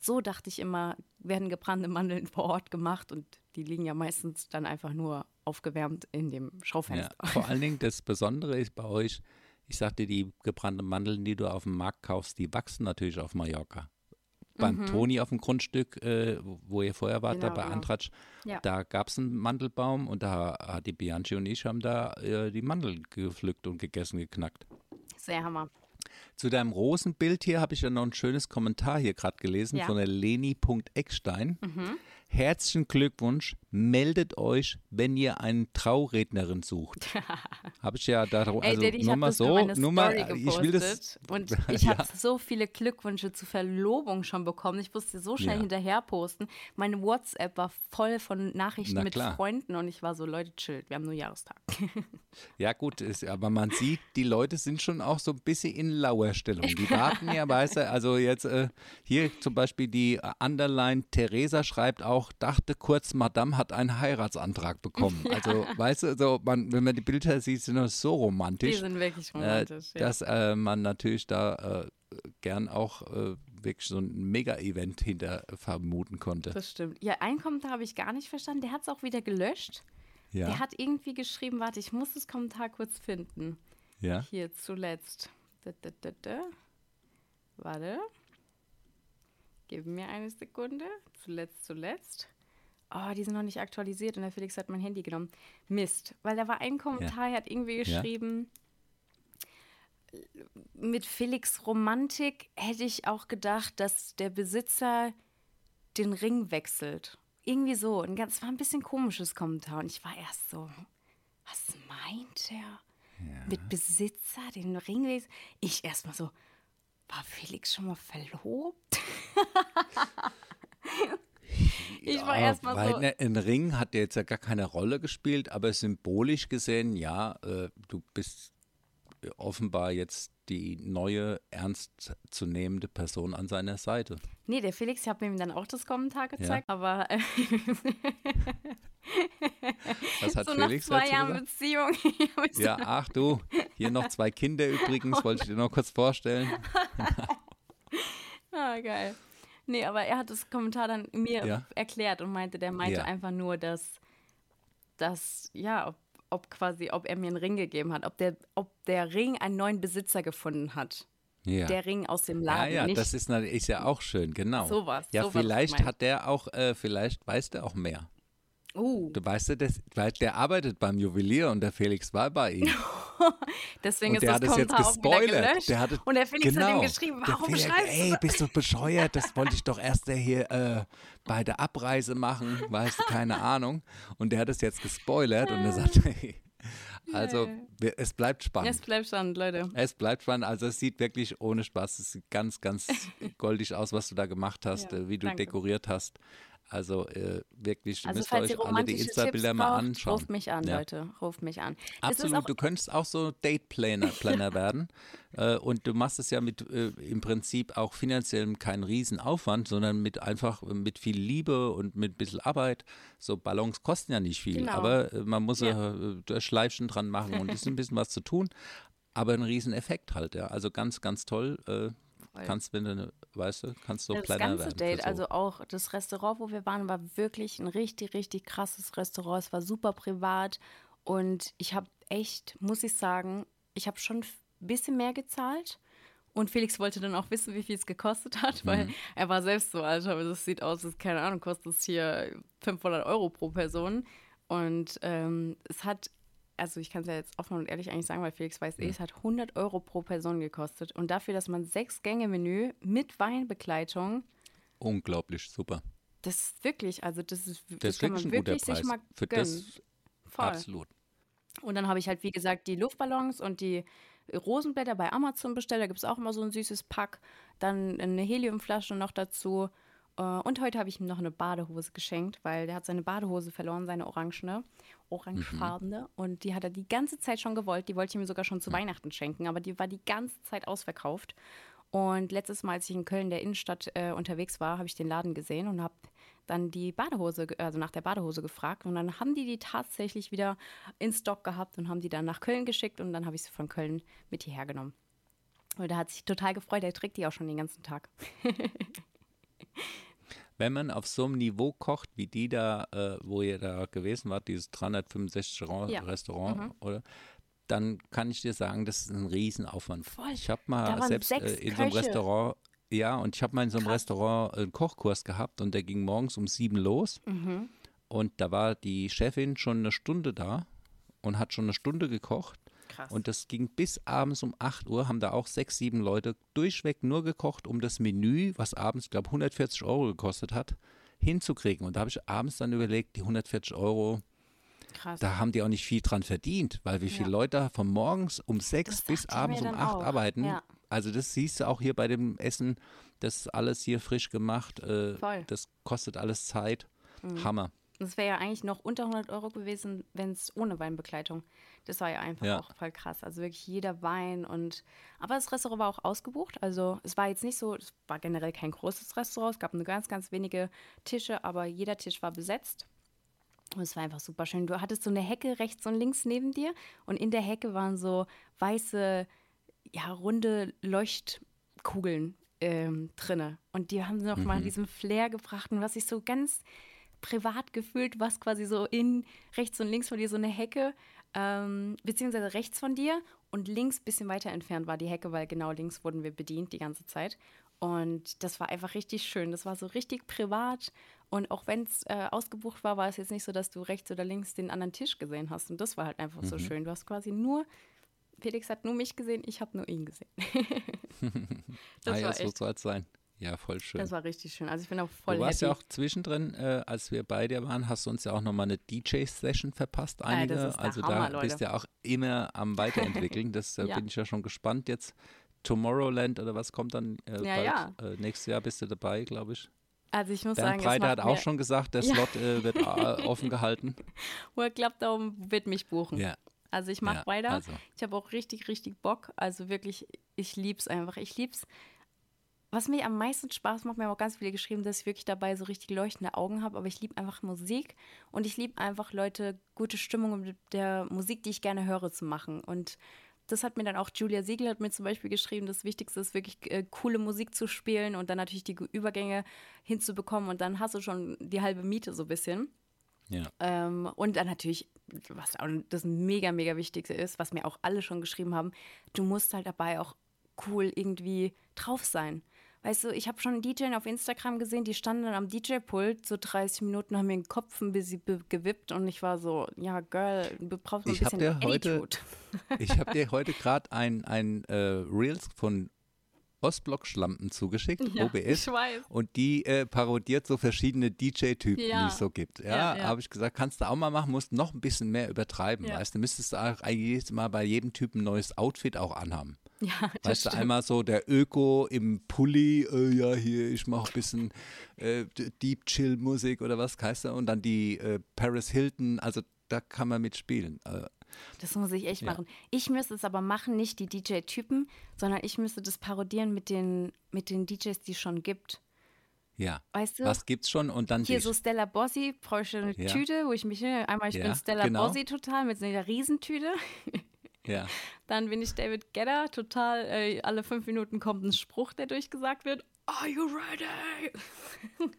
so dachte ich immer, werden gebrannte Mandeln vor Ort gemacht und die liegen ja meistens dann einfach nur aufgewärmt in dem Schaufenster. Ja, vor allen Dingen das Besondere ist bei euch, ich sagte, die gebrannten Mandeln, die du auf dem Markt kaufst, die wachsen natürlich auf Mallorca. beim mhm. Toni auf dem Grundstück, äh, wo ihr vorher wart, genau, da bei genau. Antratsch, ja. da gab es einen Mandelbaum und da hat die Bianchi und ich haben da äh, die Mandel gepflückt und gegessen, geknackt. Sehr Hammer. Zu deinem Rosenbild hier habe ich ja noch ein schönes Kommentar hier gerade gelesen ja. von der Leni.eckstein. Mhm. Herzlichen Glückwunsch, meldet euch, wenn ihr eine Traurednerin sucht. habe ich ja da, also Ey, Daddy, nur mal so, nur mal, ich will das. Und ich ja. habe so viele Glückwünsche zur Verlobung schon bekommen. Ich musste so schnell ja. hinterher posten. Meine WhatsApp war voll von Nachrichten Na, mit klar. Freunden und ich war so, Leute, chillt, wir haben nur Jahrestag. ja gut, ist, aber man sieht, die Leute sind schon auch so ein bisschen in Lauerstellung. Die warten ja, weißt du, also jetzt äh, hier zum Beispiel die Underline Theresa schreibt auch, auch dachte kurz, Madame hat einen Heiratsantrag bekommen. Also, weißt du, so, man, wenn man die Bilder sieht, sind das so romantisch. Die sind wirklich äh, romantisch. Äh, dass äh, man natürlich da äh, gern auch äh, wirklich so ein Mega-Event hinter vermuten konnte. Das stimmt. Ja, ein Kommentar habe ich gar nicht verstanden. Der hat es auch wieder gelöscht. Ja. Der hat irgendwie geschrieben, warte, ich muss das Kommentar kurz finden. Ja. Hier zuletzt. Da, da, da, da. Warte. Gib mir eine Sekunde. Zuletzt, zuletzt. Oh, die sind noch nicht aktualisiert und der Felix hat mein Handy genommen. Mist. Weil da war ein Kommentar, ja. er hat irgendwie geschrieben, ja. mit Felix Romantik hätte ich auch gedacht, dass der Besitzer den Ring wechselt. Irgendwie so. Und das war ein bisschen komisches Kommentar. Und ich war erst so, was meint er? Ja. Mit Besitzer den Ring wechselt? Ich erstmal so, war Felix schon mal verlobt? ich war ja, erstmal so. Ein Ring hat jetzt ja gar keine Rolle gespielt, aber symbolisch gesehen, ja, äh, du bist offenbar jetzt die neue, ernstzunehmende Person an seiner Seite. Nee, der Felix, ich habe ihm dann auch das Kommentar gezeigt, ja. aber. Äh, Was hat so Felix nach zwei Jahren Beziehung. ja, ach du, hier noch zwei Kinder übrigens, wollte ich dir noch kurz vorstellen. ah, geil. Nee, aber er hat das Kommentar dann mir ja. erklärt und meinte, der meinte ja. einfach nur, dass, dass ja, ob quasi, ob er mir einen Ring gegeben hat, ob der, ob der Ring einen neuen Besitzer gefunden hat. Ja. Der Ring aus dem Laden. Ja, ja, das ist, ist ja auch schön, genau. Sowas. Ja, so vielleicht hat der auch, äh, vielleicht weiß der auch mehr. Uh. Du weißt ja, das, der arbeitet beim Juwelier und der Felix war bei ihm. Deswegen und ist das Kommentar jetzt gespoilert. Der hatte, und der Felix genau, hat ihm geschrieben, warum Felix, schreibst du Ey, bist du bescheuert? Das wollte ich doch erst hier äh, bei der Abreise machen, weißt du, keine Ahnung. Und der hat es jetzt gespoilert und er sagt, hey, also es bleibt spannend. Es bleibt spannend, Leute. Es bleibt spannend. Also es sieht wirklich ohne Spaß, es sieht ganz, ganz goldig aus, was du da gemacht hast, ja, äh, wie du danke. dekoriert hast. Also äh, wirklich, also, müsst euch alle die Insta-Bilder mal anschauen. Ruft mich an, ja. Leute. Ruft mich an. Absolut, du könntest auch so Date-Planner Planner werden. Äh, und du machst es ja mit äh, im Prinzip auch finanziell keinen Riesenaufwand, sondern mit einfach mit viel Liebe und mit ein bisschen Arbeit. So Ballons kosten ja nicht viel, genau. aber äh, man muss ja äh, Schleifchen dran machen und es ist ein bisschen was zu tun. Aber ein Rieseneffekt halt, ja. Also ganz, ganz toll. Äh, kannst, wenn du, weißt du, kannst du das Planner ganze Date, so. also auch das Restaurant, wo wir waren, war wirklich ein richtig, richtig krasses Restaurant. Es war super privat und ich habe echt, muss ich sagen, ich habe schon ein bisschen mehr gezahlt. Und Felix wollte dann auch wissen, wie viel es gekostet hat, weil mhm. er war selbst so, Alter, aber das sieht aus, als keine Ahnung, kostet es hier 500 Euro pro Person. Und ähm, es hat also ich kann es ja jetzt offen und ehrlich eigentlich sagen, weil Felix weiß eh, es hat 100 Euro pro Person gekostet. Und dafür, dass man sechs Gänge-Menü mit Weinbegleitung. Unglaublich, super. Das ist wirklich, also das ist, das, das kann man ein wirklich sich mal Für gönnen. Das Voll. Absolut. Und dann habe ich halt, wie gesagt, die Luftballons und die Rosenblätter bei Amazon bestellt. Da gibt es auch immer so ein süßes Pack. Dann eine Heliumflasche noch dazu. Äh, und heute habe ich ihm noch eine Badehose geschenkt, weil der hat seine Badehose verloren, seine orangene, orangefarbene. Mhm. Und die hat er die ganze Zeit schon gewollt. Die wollte ich ihm sogar schon zu mhm. Weihnachten schenken, aber die war die ganze Zeit ausverkauft. Und letztes Mal, als ich in Köln der Innenstadt äh, unterwegs war, habe ich den Laden gesehen und habe dann die Badehose, also nach der Badehose gefragt. Und dann haben die die tatsächlich wieder in Stock gehabt und haben die dann nach Köln geschickt. Und dann habe ich sie von Köln mit hierher genommen. Und da hat sich total gefreut. Er trägt die auch schon den ganzen Tag. wenn man auf so einem Niveau kocht, wie die da, äh, wo ihr da gewesen wart, dieses 365 ja. Restaurant, mhm. oder? Dann kann ich dir sagen, das ist ein Riesenaufwand. Voll. Ich habe mal selbst äh, in so einem Restaurant Ja, und ich habe mal in so einem Krass. Restaurant einen Kochkurs gehabt und der ging morgens um sieben los. Mhm. Und da war die Chefin schon eine Stunde da und hat schon eine Stunde gekocht. Krass. Und das ging bis abends um 8 Uhr, haben da auch sechs, sieben Leute durchweg nur gekocht, um das Menü, was abends, ich glaube, 140 Euro gekostet hat, hinzukriegen. Und da habe ich abends dann überlegt, die 140 Euro, Krass. Da haben die auch nicht viel dran verdient, weil wie viele ja. Leute von morgens um sechs bis abends um acht auch. arbeiten. Ja. Also das siehst du auch hier bei dem Essen, das ist alles hier frisch gemacht. Äh, das kostet alles Zeit. Mhm. Hammer. Das wäre ja eigentlich noch unter 100 Euro gewesen, wenn es ohne Weinbegleitung. Das war ja einfach ja. auch voll krass. Also wirklich jeder Wein und. Aber das Restaurant war auch ausgebucht. Also es war jetzt nicht so, es war generell kein großes Restaurant. Es gab nur ganz, ganz wenige Tische, aber jeder Tisch war besetzt. Und es war einfach super schön. Du hattest so eine Hecke rechts und links neben dir und in der Hecke waren so weiße, ja, runde Leuchtkugeln ähm, drinne. Und die haben noch mhm. diesen Flair gebracht und was ich so ganz privat gefühlt, was quasi so in rechts und links von dir so eine Hecke, ähm, beziehungsweise rechts von dir und links ein bisschen weiter entfernt war die Hecke, weil genau links wurden wir bedient die ganze Zeit. Und das war einfach richtig schön. Das war so richtig privat. Und auch wenn es äh, ausgebucht war, war es jetzt nicht so, dass du rechts oder links den anderen Tisch gesehen hast. Und das war halt einfach mhm. so schön. Du hast quasi nur, Felix hat nur mich gesehen, ich habe nur ihn gesehen. das ah, ja, war echt, so soll es sein. Ja, voll schön. Das war richtig schön. Also ich bin auch voll Du warst happy. ja auch zwischendrin, äh, als wir bei dir waren, hast du uns ja auch nochmal eine DJ-Session verpasst, einige. Ja, also Hammer, da bist du ja auch immer am Weiterentwickeln. Das äh, ja. bin ich ja schon gespannt jetzt. Tomorrowland oder was kommt dann äh, ja, bald? Ja. Äh, nächstes Jahr bist du dabei, glaube ich. Also ich muss Bernd sagen, Breiter hat auch schon gesagt, der Slot äh, wird äh, offen gehalten. World Club Daum wird mich buchen. Ja. Also ich mache weiter. Also. Ich habe auch richtig, richtig Bock. Also wirklich, ich liebe es einfach. Ich liebe es was mir am meisten Spaß macht, mir haben auch ganz viele geschrieben, dass ich wirklich dabei so richtig leuchtende Augen habe, aber ich liebe einfach Musik und ich liebe einfach Leute, gute Stimmung mit der Musik, die ich gerne höre, zu machen. Und das hat mir dann auch Julia Siegel hat mir zum Beispiel geschrieben, das Wichtigste ist wirklich äh, coole Musik zu spielen und dann natürlich die Übergänge hinzubekommen und dann hast du schon die halbe Miete so ein bisschen. Ja. Ähm, und dann natürlich, was auch das mega, mega Wichtigste ist, was mir auch alle schon geschrieben haben, du musst halt dabei auch cool irgendwie drauf sein. Weißt du, ich habe schon einen DJ auf Instagram gesehen, die standen dann am DJ-Pult so 30 Minuten, haben mir den Kopf ein bisschen gewippt und ich war so, ja, Girl, du brauchst ein ich bisschen dir heute, Ich habe dir heute gerade ein, ein äh, Reels von Ostblock-Schlampen zugeschickt, ja, OBS. Und die äh, parodiert so verschiedene DJ-Typen, ja. die es so gibt. Ja, ja, habe ich gesagt, kannst du auch mal machen, musst noch ein bisschen mehr übertreiben, weißt du. Müsstest du eigentlich mal bei jedem Typen ein neues Outfit auch anhaben. Ja, das weißt stimmt. du, einmal so der Öko im Pulli, äh, ja, hier, ich mache ein bisschen äh, Deep Chill Musik oder was heißt da? Und dann die äh, Paris Hilton, also da kann man mitspielen. Äh, das muss ich echt ja. machen. Ich müsste es aber machen, nicht die DJ-Typen, sondern ich müsste das parodieren mit den, mit den DJs, die es schon gibt. Ja. Weißt du? Was gibt's schon und dann hier die. so Stella Bossi, brauche ich eine ja. Tüte, wo ich mich einmal ich ja, bin Stella genau. Bossi total mit so einer Riesentüte. Ja. Dann bin ich David Gedder, total, äh, alle fünf Minuten kommt ein Spruch, der durchgesagt wird. Are you ready?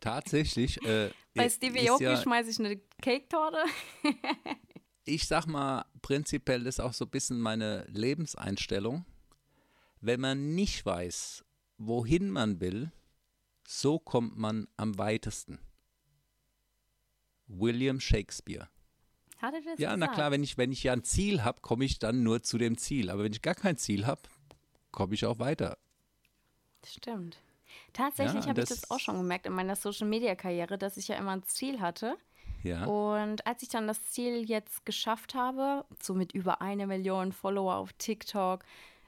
Tatsächlich. Äh, Bei Stevie Aoki ja, schmeiße ich eine Cake-Torte. ich sag mal, prinzipiell ist auch so ein bisschen meine Lebenseinstellung. Wenn man nicht weiß, wohin man will, so kommt man am weitesten. William Shakespeare. Hat er das Ja, gesagt? na klar, wenn ich, wenn ich ja ein Ziel habe, komme ich dann nur zu dem Ziel. Aber wenn ich gar kein Ziel habe, komme ich auch weiter. Stimmt. Tatsächlich ja, habe ich das auch schon gemerkt in meiner Social-Media-Karriere, dass ich ja immer ein Ziel hatte. Ja. Und als ich dann das Ziel jetzt geschafft habe, so mit über eine Million Follower auf TikTok,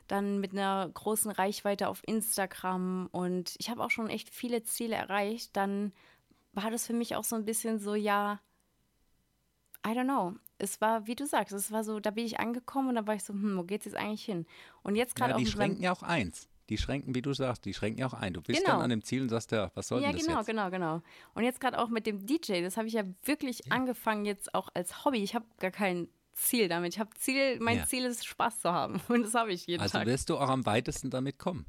dann mit einer großen Reichweite auf Instagram und ich habe auch schon echt viele Ziele erreicht, dann war das für mich auch so ein bisschen so, ja, I don't know. Es war, wie du sagst, es war so, da bin ich angekommen und da war ich so, hm, wo geht's jetzt eigentlich hin? Und jetzt gerade ja, Die schränken ja auch eins. Die schränken, wie du sagst, die schränken ja auch ein. Du bist genau. dann an dem Ziel und sagst, ja, was soll ja, denn das genau, jetzt? genau, genau. Und jetzt gerade auch mit dem DJ, das habe ich ja wirklich ja. angefangen jetzt auch als Hobby. Ich habe gar kein Ziel damit. Ich habe Ziel, mein ja. Ziel ist Spaß zu haben und das habe ich jeden also Tag. Also wirst du auch am weitesten damit kommen.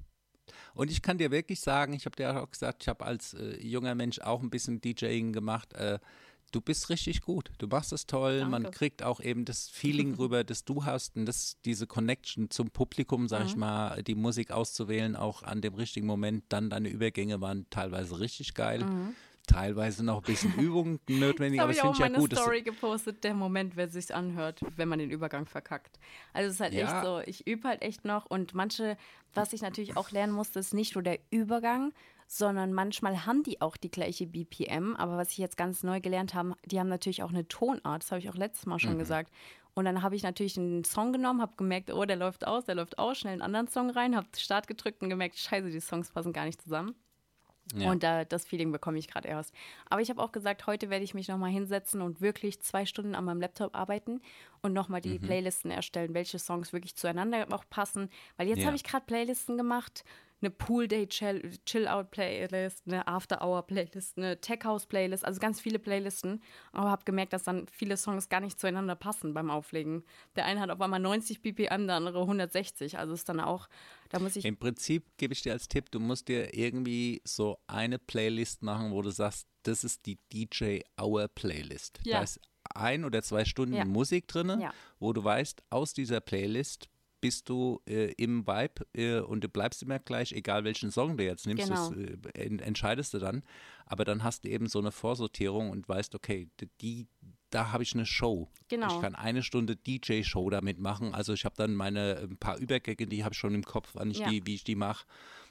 Und ich kann dir wirklich sagen, ich habe dir auch gesagt, ich habe als äh, junger Mensch auch ein bisschen DJing gemacht. Äh, Du bist richtig gut. Du machst es toll. Danke. Man kriegt auch eben das Feeling rüber, das du hast und das, diese Connection zum Publikum, sag ich Mhm. mal, die Musik auszuwählen, auch an dem richtigen Moment. Dann deine Übergänge waren teilweise richtig geil. Teilweise noch ein bisschen Übung notwendig, aber habe ich finde ich ja meine gut. dass- Story gepostet, der Moment, wer sich's anhört, wenn man den Übergang verkackt. Also es ist halt Ja. echt so, ich übe halt echt noch und manche, was ich natürlich auch lernen musste, ist nicht nur der Übergang, sondern manchmal haben die auch die gleiche BPM, aber was ich jetzt ganz neu gelernt habe, die haben natürlich auch eine Tonart, das habe ich auch letztes Mal Mhm. schon gesagt. Und dann habe ich natürlich einen Song genommen, habe gemerkt, oh, der läuft aus, der läuft aus, schnell einen anderen Song rein, habe Start gedrückt und gemerkt, scheiße, die Songs passen gar nicht zusammen. Ja. Und da, das Feeling bekomme ich gerade erst. Aber ich habe auch gesagt, heute werde ich mich nochmal hinsetzen und wirklich zwei Stunden an meinem Laptop arbeiten und nochmal Mhm. die Playlisten erstellen, welche Songs wirklich zueinander auch passen. Weil jetzt Ja. habe ich gerade Playlisten gemacht. Eine Pool Day Chill, Chill Out Playlist, eine After Hour Playlist, eine Tech House Playlist, also ganz viele Playlisten. Aber habe gemerkt, dass dann viele Songs gar nicht zueinander passen beim Auflegen. Der eine hat auf einmal 90 BPM, der andere 160. Also ist dann auch, da muss ich Im Prinzip gebe ich dir als Tipp, du musst dir irgendwie so eine Playlist machen, wo du sagst, das ist die DJ Hour Playlist. Ja. Da ist ein oder zwei Stunden Ja. Musik drin, Ja. wo du weißt, aus dieser Playlist bist du äh, im Vibe äh, und du bleibst immer gleich, egal welchen Song du jetzt nimmst, Genau. das äh, en- entscheidest du dann. Aber dann hast du eben so eine Vorsortierung und weißt, okay, die, da habe ich eine Show. Genau. Ich kann eine Stunde DJ-Show damit machen. Also ich habe dann meine ein paar Übergänge, die habe ich schon im Kopf, wann ich Ja. die, wie ich die mache.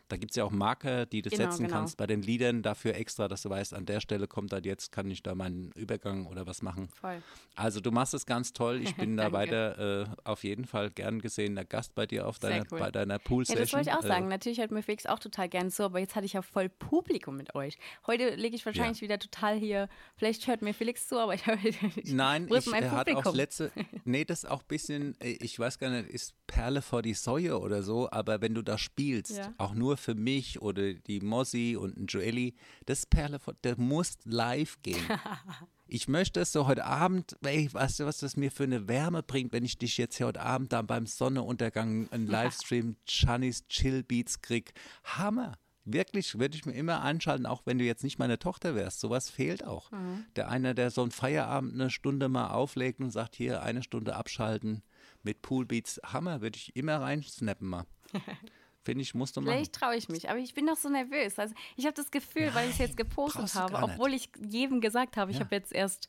Da gibt es ja auch Marker, die du Genau, setzen genau. kannst bei den Liedern dafür extra, dass du weißt, an der Stelle kommt dann jetzt, kann ich da meinen Übergang oder was machen. voll. Also du machst es ganz toll. Ich bin da weiter äh, auf jeden Fall gern gesehener Gast bei dir auf deiner, cool. bei deiner Ja, Pool-Session. das wollte ich auch Äh, sagen. Natürlich hört mir Felix auch total gern zu, aber jetzt hatte ich ja voll Publikum mit euch. Heute lege ich wahrscheinlich wieder total hier. Vielleicht hört mir Felix zu, aber ich höre. Nein, ich, mein er hat Publikum? aufs letzte, nee, das ist auch ein bisschen, äh, ich weiß gar nicht, ist Perle vor die Säue oder so, aber wenn du da spielst, Ja. auch nur für mich oder die Mossi und ein Joelli, das Perle vor, der muss live gehen. Ich möchte es so heute Abend, ey, weißt du, was das mir für eine Wärme bringt, wenn ich dich jetzt hier heute Abend dann beim Sonnenuntergang einen Livestream Channys Chill Beats krieg. Hammer. Wirklich, würde ich mir immer anschalten, auch wenn du jetzt nicht meine Tochter wärst. Sowas fehlt auch. Der eine, der so einen Feierabend eine Stunde mal auflegt und sagt, hier eine Stunde abschalten mit Poolbeats. Hammer, würde ich immer reinsnappen mal. Finde ich, musst du machen. Vielleicht traue ich mich, aber ich bin noch so nervös. Also ich habe das Gefühl, weil ich es jetzt gepostet habe, obwohl ich jedem gesagt habe, ich Ja. habe jetzt erst,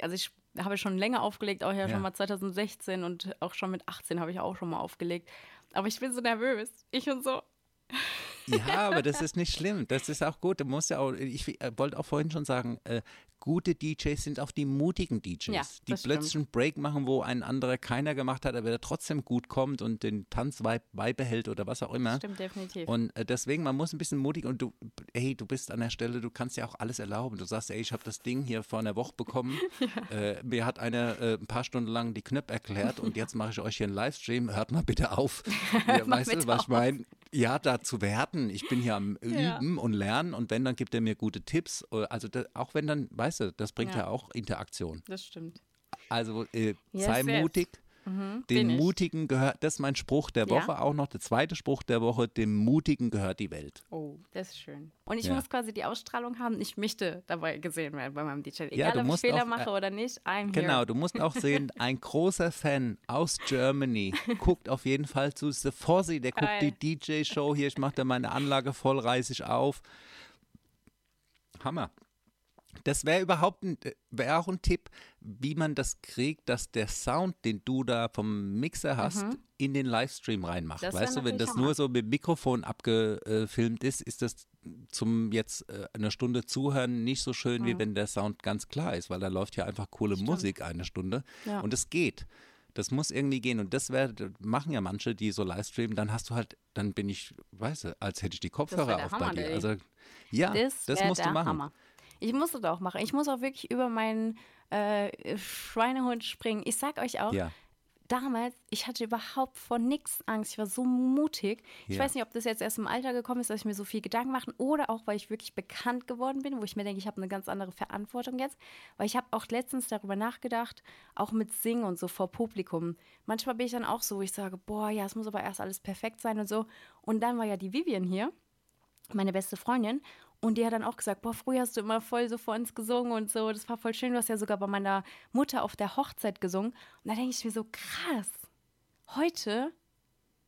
also ich habe schon länger aufgelegt, auch ja, Ja. schon mal 2016 und auch schon mit 18 habe ich auch schon mal aufgelegt. Aber ich bin so nervös. Ich und so. Ja, aber das ist nicht schlimm. Das ist auch gut. Du musst ja auch, ich wollte auch vorhin schon sagen, äh, gute DJs sind auch die mutigen DJs, Ja, die das plötzlich einen Break machen, wo ein anderer keiner gemacht hat, aber der trotzdem gut kommt und den Tanz bei- beibehält oder was auch immer. Stimmt definitiv. Und äh, deswegen, man muss ein bisschen mutig und du, ey, du bist an der Stelle, du kannst ja auch alles erlauben. Du sagst, ey, ich habe das Ding hier vor einer Woche bekommen. äh, mir hat einer äh, ein paar Stunden lang die Knöpfe erklärt und jetzt mache ich euch hier einen Livestream. Hört mal bitte auf. Ja, weißt du, was ich meine? Ja, da zu werten. Ich bin hier am Ja. Üben und Lernen und wenn, dann gibt er mir gute Tipps. Äh, Also da, auch wenn dann, weißt du, das bringt ja, Ja. auch Interaktion. das stimmt. Also äh, Yes, sei yes. mutig. Bin Den. Mutigen gehört, das ist mein Spruch der Ja. Woche auch noch, der zweite Spruch der Woche, dem Mutigen gehört die Welt. Oh, das ist schön. Und ich Ja. muss quasi die Ausstrahlung haben, ich möchte dabei gesehen werden bei meinem DJ. Egal, Ja, du ob ich Fehler auch, mache äh, oder nicht, I'm Genau, here. du musst auch sehen, ein großer Fan aus Germany guckt auf jeden Fall zu The Fossi, der guckt Geil. die DJ-Show hier, ich mache da meine Anlage voll, ich auf. Hammer. Das wäre überhaupt ein, wäre auch ein Tipp, wie man das kriegt, dass der Sound, den du da vom Mixer hast, in den Livestream reinmacht. Mhm. Das wär weißt du, wenn das nur so mit Mikrofon abgefilmt ist, ist das zum jetzt äh, eine Stunde zuhören nicht so schön, wie wenn der Sound ganz klar ist, weil da läuft ja einfach coole Musik eine Stunde Ja. und es geht. Das muss irgendwie gehen und das wär, machen ja manche, die so Livestreamen, dann hast du halt, dann bin ich, weißt du, als hätte ich die wär Kopfhörer auf Hammer, bei dir. Also ja, Das, das wär musst du machen. Hammer. Ich muss das auch machen. Ich muss auch wirklich über meinen äh, Schweinehund springen. Ich sag euch auch, Ja. damals, ich hatte überhaupt vor nichts Angst. Ich war so mutig. Ich Ja. weiß nicht, ob das jetzt erst im Alter gekommen ist, dass ich mir so viel Gedanken mache oder auch, weil ich wirklich bekannt geworden bin, wo ich mir denke, ich habe eine ganz andere Verantwortung jetzt. Weil ich habe auch letztens darüber nachgedacht, auch mit Singen und so vor Publikum. Manchmal bin ich dann auch so, wo ich sage, boah, ja, es muss aber erst alles perfekt sein und so. Und dann war ja die Vivian hier meine beste Freundin. Und die hat dann auch gesagt, boah, früher hast du immer voll so vor uns gesungen und so. Das war voll schön. Du hast ja sogar bei meiner Mutter auf der Hochzeit gesungen. Und da denke ich mir so, krass. Heute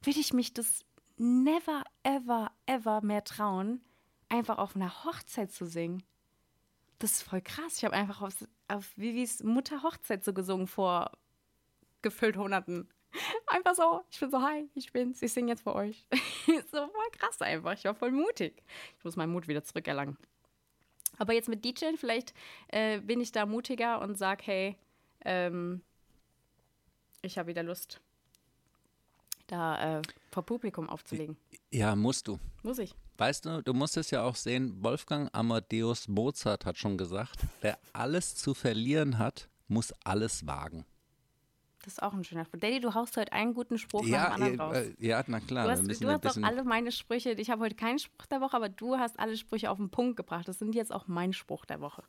will ich mich das never, ever, ever mehr trauen, einfach auf einer Hochzeit zu singen. Das ist voll krass. Ich habe einfach auf, auf Vivis Mutter Hochzeit so gesungen vor gefüllt Hunderten. Einfach so, ich bin so, hi, ich bin's, ich singe jetzt für euch. so voll krass einfach, ich war voll mutig. Ich muss meinen Mut wieder zurückerlangen. Aber jetzt mit DJing, vielleicht äh, bin ich da mutiger und sag, hey, ähm, ich habe wieder Lust, da äh, vor Publikum aufzulegen. Ja, musst du. Muss ich. Weißt du, du musst es ja auch sehen, Wolfgang Amadeus Mozart hat schon gesagt, wer alles zu verlieren hat, muss alles wagen. Das ist auch ein schöner Spruch. Daddy, du haust heute einen guten Spruch ja, nach dem anderen raus. Äh, ja, na klar. Du hast, du hast doch alle meine Sprüche. Ich habe heute keinen Spruch der Woche, aber du hast alle Sprüche auf den Punkt gebracht. Das sind jetzt auch mein Spruch der Woche.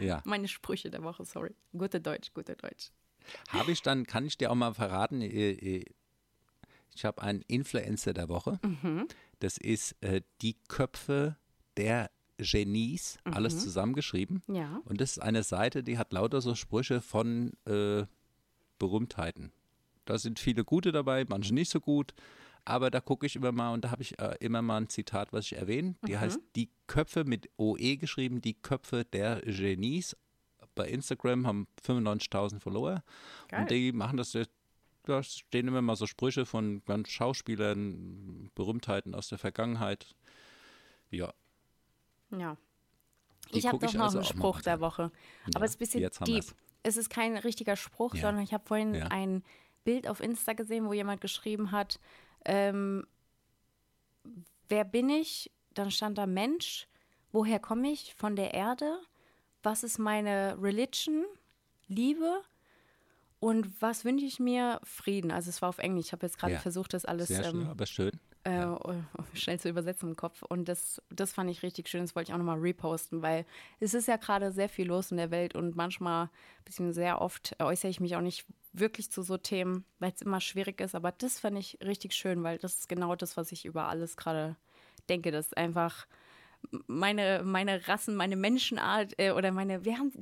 Ja. meine Sprüche der Woche, sorry. Gute Deutsch, gute Deutsch. Habe ich dann, kann ich dir auch mal verraten, äh, äh, ich habe einen Influencer der Woche. Mhm. Das ist äh, die Köpfe der Genies, mhm. alles zusammengeschrieben. Ja. Und das ist eine Seite, die hat lauter so Sprüche von äh, Berühmtheiten. Da sind viele gute dabei, manche nicht so gut. Aber da gucke ich immer mal und da habe ich äh, immer mal ein Zitat, was ich erwähne. Die mhm. heißt Die Köpfe mit OE geschrieben, die Köpfe der Genies. Bei Instagram haben 95.000 Follower. Geil. Und die machen das, da stehen immer mal so Sprüche von ganz Schauspielern, Berühmtheiten aus der Vergangenheit. Ja. Ja. Die ich habe doch noch also einen Spruch der Woche. Aber es ist ein bisschen deep es ist kein richtiger Spruch, ja. sondern ich habe vorhin ja. ein Bild auf Insta gesehen, wo jemand geschrieben hat, ähm, wer bin ich? Dann stand da Mensch, woher komme ich? Von der Erde. Was ist meine Religion? Liebe. Und was wünsche ich mir? Frieden. Also es war auf Englisch. Ich habe jetzt gerade ja. versucht, das alles. Sehr schön, ähm, aber schön äh, oh, schnell zu übersetzen im Kopf. Und das, das fand ich richtig schön. Das wollte ich auch nochmal reposten, weil es ist ja gerade sehr viel los in der Welt und manchmal, ein bisschen sehr oft, äußere ich mich auch nicht wirklich zu so Themen, weil es immer schwierig ist. Aber das fand ich richtig schön, weil das ist genau das, was ich über alles gerade denke. Das ist einfach meine, meine Rassen, meine Menschenart äh, oder meine, wir haben,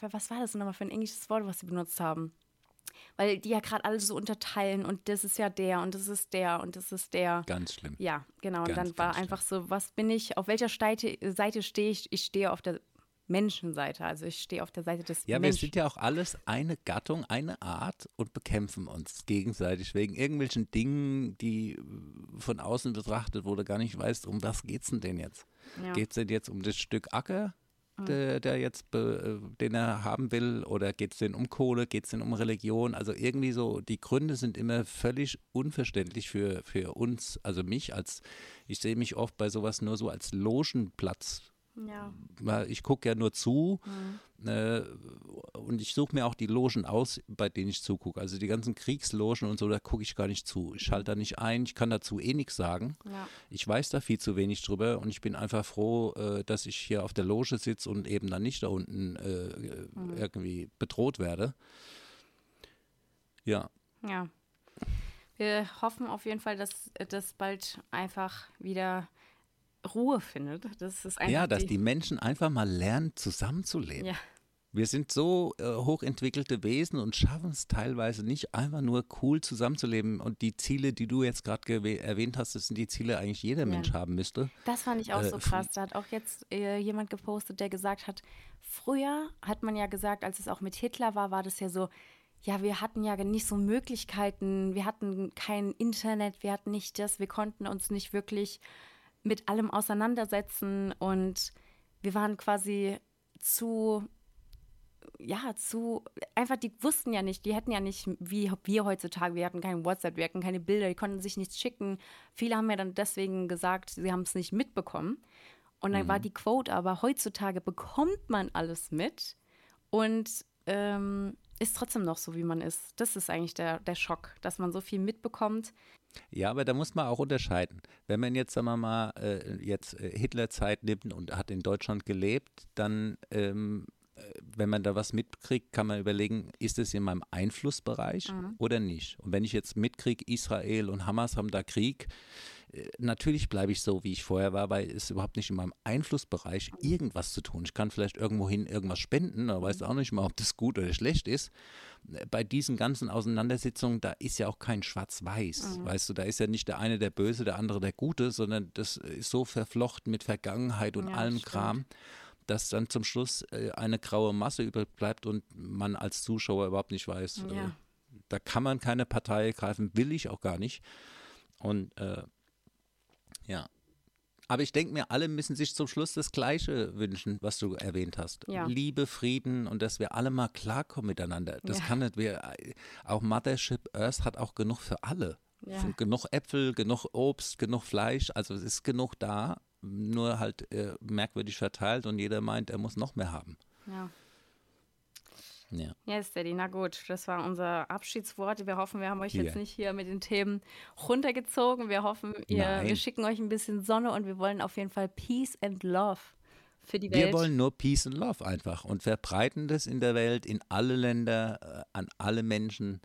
was war das nochmal für ein englisches Wort, was sie benutzt haben? Weil die ja gerade alle so unterteilen und das ist ja der und das ist der und das ist der. Ganz schlimm. Ja, genau. Ganz, und dann war einfach schlimm. so, was bin ich, auf welcher Seite, Seite stehe ich? Ich stehe auf der Menschenseite, also ich stehe auf der Seite des Ja, Menschen. wir sind ja auch alles eine Gattung, eine Art und bekämpfen uns gegenseitig wegen irgendwelchen Dingen, die von außen betrachtet, wo du gar nicht weißt, um was geht es denn jetzt? Ja. Geht es denn jetzt um das Stück Acker. Der, der jetzt, äh, den er haben will? Oder geht es denn um Kohle? Geht es denn um Religion? Also irgendwie so, die Gründe sind immer völlig unverständlich für, für uns, also mich als, ich sehe mich oft bei sowas nur so als Logenplatz ja. Ich gucke ja nur zu mhm. äh, und ich suche mir auch die Logen aus, bei denen ich zugucke. Also die ganzen Kriegslogen und so, da gucke ich gar nicht zu. Ich schalte da nicht ein, ich kann dazu eh nichts sagen. Ja. Ich weiß da viel zu wenig drüber und ich bin einfach froh, äh, dass ich hier auf der Loge sitze und eben dann nicht da unten äh, mhm. irgendwie bedroht werde. Ja. Ja. Wir hoffen auf jeden Fall, dass das bald einfach wieder Ruhe findet. Das ist ja, dass die, die, Menschen einfach mal lernen, zusammenzuleben. Ja. Wir sind so äh, hochentwickelte Wesen und schaffen es teilweise nicht, einfach nur cool zusammenzuleben. Und die Ziele, die du jetzt gerade erwähnt hast, das sind die Ziele, die eigentlich jeder ja. Mensch haben müsste. Das fand ich auch äh, so krass. Da hat auch jetzt äh, jemand gepostet, der gesagt hat, früher hat man ja gesagt, als es auch mit Hitler war, war das ja so, ja, wir hatten ja nicht so Möglichkeiten, wir hatten kein Internet, wir hatten nicht das, wir konnten uns nicht wirklich mit allem auseinandersetzen und wir waren quasi zu, ja, zu, einfach, die wussten ja nicht, die hätten ja nicht, wie wir heutzutage, wir hatten kein WhatsApp, wir hatten keine Bilder, die konnten sich nichts schicken. Viele haben ja dann deswegen gesagt, sie haben es nicht mitbekommen. Und dann mhm. war die Quote aber, heutzutage bekommt man alles mit und ähm, ist trotzdem noch so, wie man ist. Das ist eigentlich der, der Schock, dass man so viel mitbekommt. Ja, aber da muss man auch unterscheiden. Wenn man jetzt, sagen wir mal, äh, jetzt äh, Hitlerzeit nimmt und hat in Deutschland gelebt, dann ähm, wenn man da was mitkriegt, kann man überlegen, ist es in meinem Einflussbereich mhm. oder nicht? Und wenn ich jetzt mitkriege, Israel und Hamas haben da Krieg, äh, natürlich bleibe ich so, wie ich vorher war, weil es überhaupt nicht in meinem Einflussbereich irgendwas zu tun. Ich kann vielleicht irgendwohin irgendwas spenden, aber weiß auch nicht mal, ob das gut oder schlecht ist. Bei diesen ganzen Auseinandersetzungen, da ist ja auch kein Schwarz-Weiß. Mhm. Weißt du, da ist ja nicht der eine der Böse, der andere der Gute, sondern das ist so verflochten mit Vergangenheit und ja, allem Kram dass dann zum Schluss äh, eine graue Masse überbleibt und man als Zuschauer überhaupt nicht weiß, äh, ja. äh, da kann man keine Partei ergreifen, will ich auch gar nicht. Und äh, ja. Aber ich denke mir, alle müssen sich zum Schluss das Gleiche wünschen, was du erwähnt hast. Ja. Liebe, Frieden und dass wir alle mal klarkommen miteinander. Das ja. kann nicht, wir, auch Mothership Earth hat auch genug für alle. Ja. Genug Äpfel, genug Obst, genug Fleisch, also es ist genug da nur halt äh, merkwürdig verteilt und jeder meint, er muss noch mehr haben. Ja. Ja. Yes, Daddy, na gut, das war unser Abschiedswort. Wir hoffen, wir haben euch yeah. jetzt nicht hier mit den Themen runtergezogen. Wir hoffen, ihr, wir schicken euch ein bisschen Sonne und wir wollen auf jeden Fall Peace and Love für die Welt. Wir wollen nur Peace and Love einfach und verbreiten das in der Welt, in alle Länder, äh, an alle Menschen.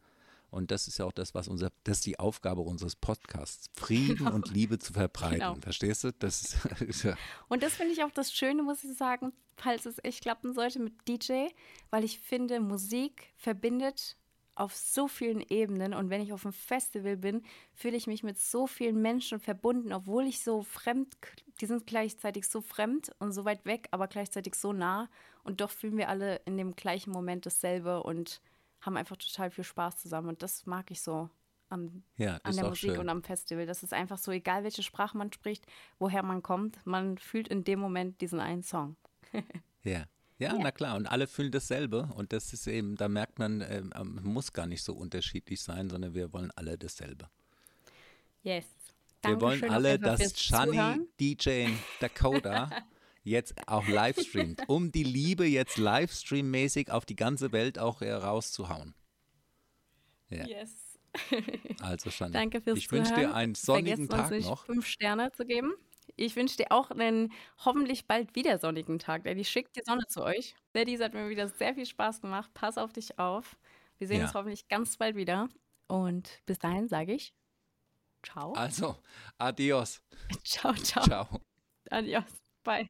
Und das ist ja auch das, was unser, das ist die Aufgabe unseres Podcasts, Frieden genau. und Liebe zu verbreiten. Genau. Verstehst du? Das ist, ja. Und das finde ich auch das Schöne, muss ich sagen, falls es echt klappen sollte mit DJ, weil ich finde, Musik verbindet auf so vielen Ebenen und wenn ich auf einem Festival bin, fühle ich mich mit so vielen Menschen verbunden, obwohl ich so fremd, die sind gleichzeitig so fremd und so weit weg, aber gleichzeitig so nah und doch fühlen wir alle in dem gleichen Moment dasselbe und haben einfach total viel Spaß zusammen und das mag ich so am, ja, an der Musik schön. und am Festival. Das ist einfach so, egal welche Sprache man spricht, woher man kommt, man fühlt in dem Moment diesen einen Song. ja. Ja, ja, na klar, und alle fühlen dasselbe. Und das ist eben, da merkt man, äh, muss gar nicht so unterschiedlich sein, sondern wir wollen alle dasselbe. Yes. wir wollen alle, dass Shani DJ Dakota jetzt auch live streamt, um die Liebe jetzt livestream-mäßig auf die ganze Welt auch rauszuhauen. Ja. Yes. Also schon. Danke fürs Ich wünsche dir einen sonnigen Tag uns noch. Fünf Sterne zu geben. Ich wünsche dir auch einen hoffentlich bald wieder sonnigen Tag. Daddy schickt die Sonne zu euch. Daddy, hat mir wieder sehr viel Spaß gemacht. Pass auf dich auf. Wir sehen ja. uns hoffentlich ganz bald wieder. Und bis dahin sage ich Ciao. Also, adios. Ciao, ciao. Ciao. Adios. Bye.